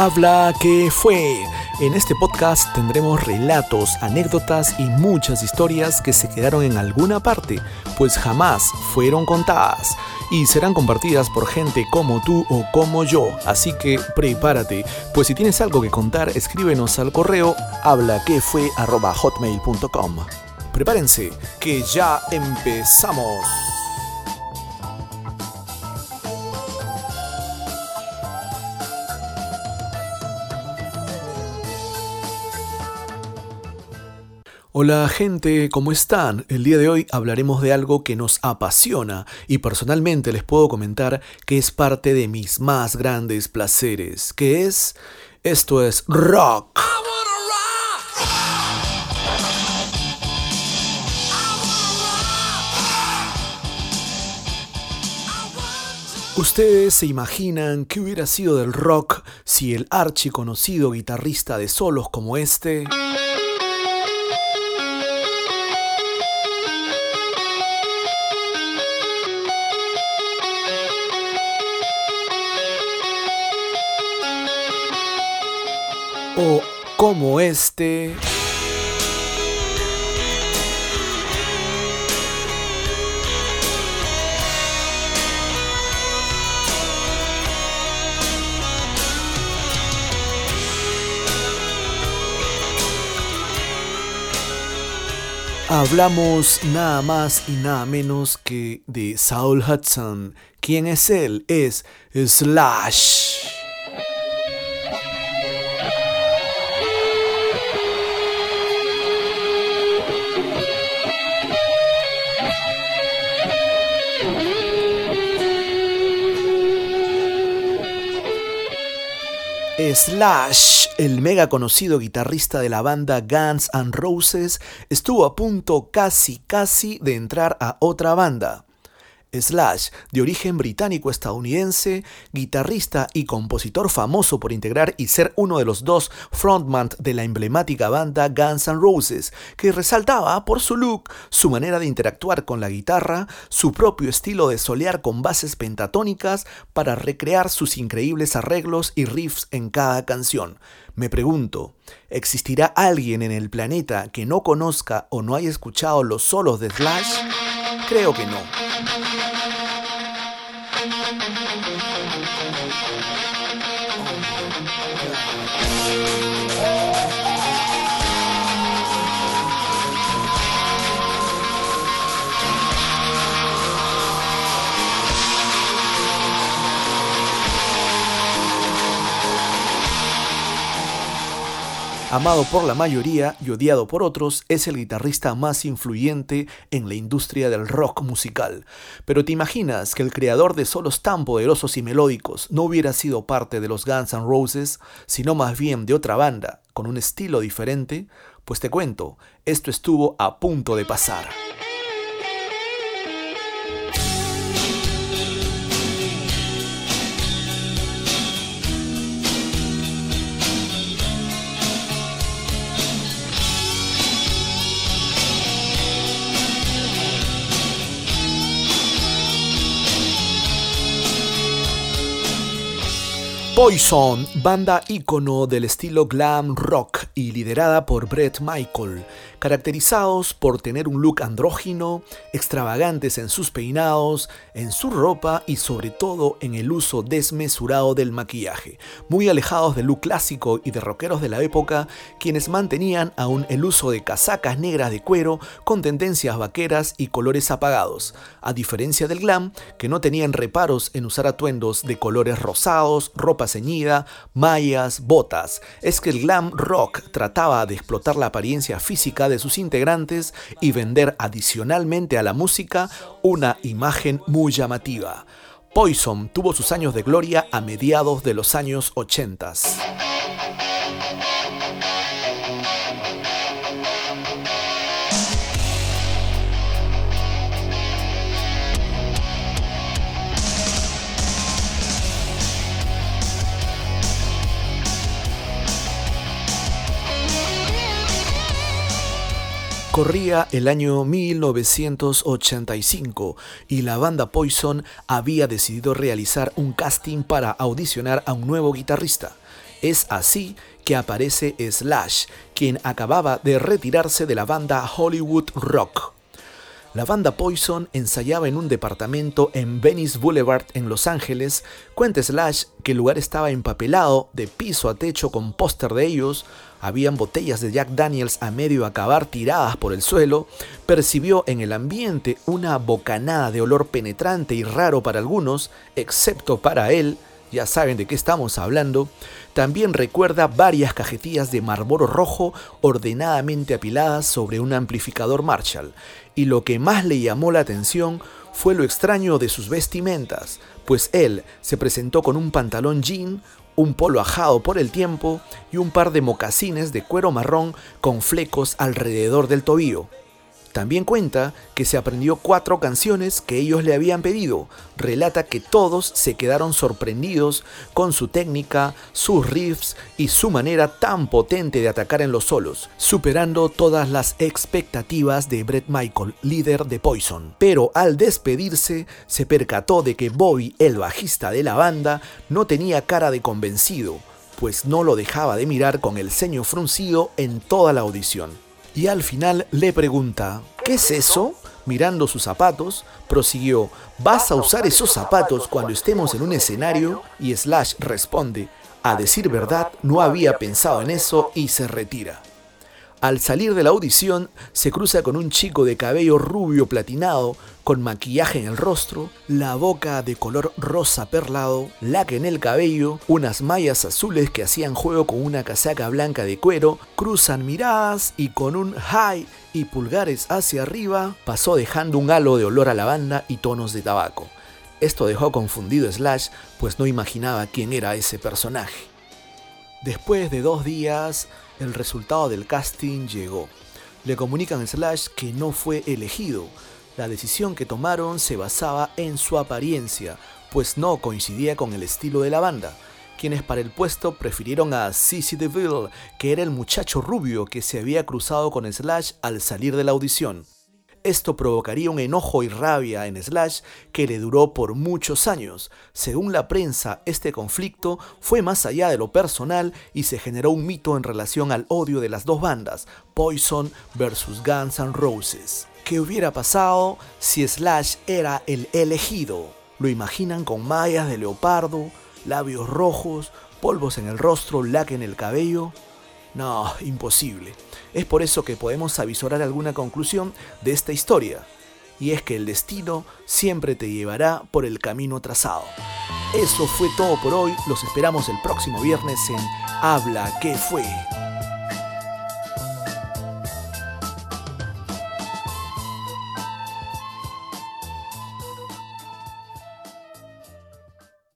Habla que fue. En este podcast tendremos relatos, anécdotas y muchas historias que se quedaron en alguna parte, pues jamás fueron contadas y serán compartidas por gente como tú o como yo. Así que prepárate, pues si tienes algo que contar, escríbenos al correo hablaquefue@hotmail.com. Prepárense, que ya empezamos. Hola gente, ¿cómo están? El día de hoy hablaremos de algo que nos apasiona y personalmente les puedo comentar que es parte de mis más grandes placeres, que es... Esto es rock. ¿Ustedes se imaginan qué hubiera sido del rock si el archiconocido guitarrista de solos como este... o como este. Hablamos nada más y nada menos que de Saul Hudson. ¿Quién es él? Es Slash. Slash, el mega conocido guitarrista de la banda Guns N' Roses, estuvo a punto casi casi de entrar a otra banda. Slash, de origen británico-estadounidense, guitarrista y compositor famoso por integrar y ser uno de los dos frontman de la emblemática banda Guns N' Roses, que resaltaba por su look, su manera de interactuar con la guitarra, su propio estilo de solear con bases pentatónicas para recrear sus increíbles arreglos y riffs en cada canción. Me pregunto, ¿existirá alguien en el planeta que no conozca o no haya escuchado los solos de Slash? Creo que no. Amado por la mayoría y odiado por otros, es el guitarrista más influyente en la industria del rock musical. Pero ¿te imaginas que el creador de solos tan poderosos y melódicos no hubiera sido parte de los Guns N' Roses, sino más bien de otra banda, con un estilo diferente? Pues te cuento, esto estuvo a punto de pasar. Poison, banda ícono del estilo glam rock y liderada por Brett Michael, caracterizados por tener un look andrógino, extravagantes en sus peinados, en su ropa y sobre todo en el uso desmesurado del maquillaje, muy alejados del look clásico y de rockeros de la época, quienes mantenían aún el uso de casacas negras de cuero con tendencias vaqueras y colores apagados, a diferencia del glam, que no tenían reparos en usar atuendos de colores rosados, ropa ceñida, mallas, botas. Es que el glam rock trataba de explotar la apariencia física de sus integrantes y vender adicionalmente a la música una imagen muy llamativa. Poison tuvo sus años de gloria a mediados de los años 80. Corría el año 1985 y la banda Poison había decidido realizar un casting para audicionar a un nuevo guitarrista. Es así que aparece Slash, quien acababa de retirarse de la banda Hollywood Rock. La banda Poison ensayaba en un departamento en Venice Boulevard en Los Ángeles. Cuenta Slash que el lugar estaba empapelado de piso a techo con póster de ellos. Habían botellas de Jack Daniels a medio acabar tiradas por el suelo. Percibió en el ambiente una bocanada de olor penetrante y raro para algunos, excepto para él ya saben de qué estamos hablando, también recuerda varias cajetillas de Marlboro rojo ordenadamente apiladas sobre un amplificador Marshall, y lo que más le llamó la atención fue lo extraño de sus vestimentas, pues él se presentó con un pantalón jean, un polo ajado por el tiempo y un par de mocasines de cuero marrón con flecos alrededor del tobillo. También cuenta que se aprendió cuatro canciones que ellos le habían pedido. Relata que todos se quedaron sorprendidos con su técnica, sus riffs y su manera tan potente de atacar en los solos, superando todas las expectativas de Brett Michael, líder de Poison. Pero al despedirse, se percató de que Bobby, el bajista de la banda, no tenía cara de convencido, pues no lo dejaba de mirar con el ceño fruncido en toda la audición y al final le pregunta, ¿qué es eso? Mirando sus zapatos, prosiguió, ¿vas a usar esos zapatos cuando estemos en un escenario? Y Slash responde, a decir verdad, no había pensado en eso y se retira. Al salir de la audición, se cruza con un chico de cabello rubio platinado, con maquillaje en el rostro, la boca de color rosa perlado, laca en el cabello, unas mallas azules que hacían juego con una casaca blanca de cuero, cruzan miradas y con un high y pulgares hacia arriba, pasó dejando un halo de olor a lavanda y tonos de tabaco. Esto dejó confundido Slash, pues no imaginaba quién era ese personaje. Después de dos días, el resultado del casting llegó. Le comunican a Slash que no fue elegido. La decisión que tomaron se basaba en su apariencia, pues no coincidía con el estilo de la banda, quienes para el puesto prefirieron a CC DeVille, que era el muchacho rubio que se había cruzado con Slash al salir de la audición. Esto provocaría un enojo y rabia en Slash que le duró por muchos años. Según la prensa, este conflicto fue más allá de lo personal y se generó un mito en relación al odio de las dos bandas, Poison versus Guns N' Roses. ¿Qué hubiera pasado si Slash era el elegido? ¿Lo imaginan con mallas de leopardo, labios rojos, polvos en el rostro, laca en el cabello? No, imposible. Es por eso que podemos avisorar alguna conclusión de esta historia, y es que el destino siempre te llevará por el camino trazado. Eso fue todo por hoy, los esperamos el próximo viernes en Habla que fue.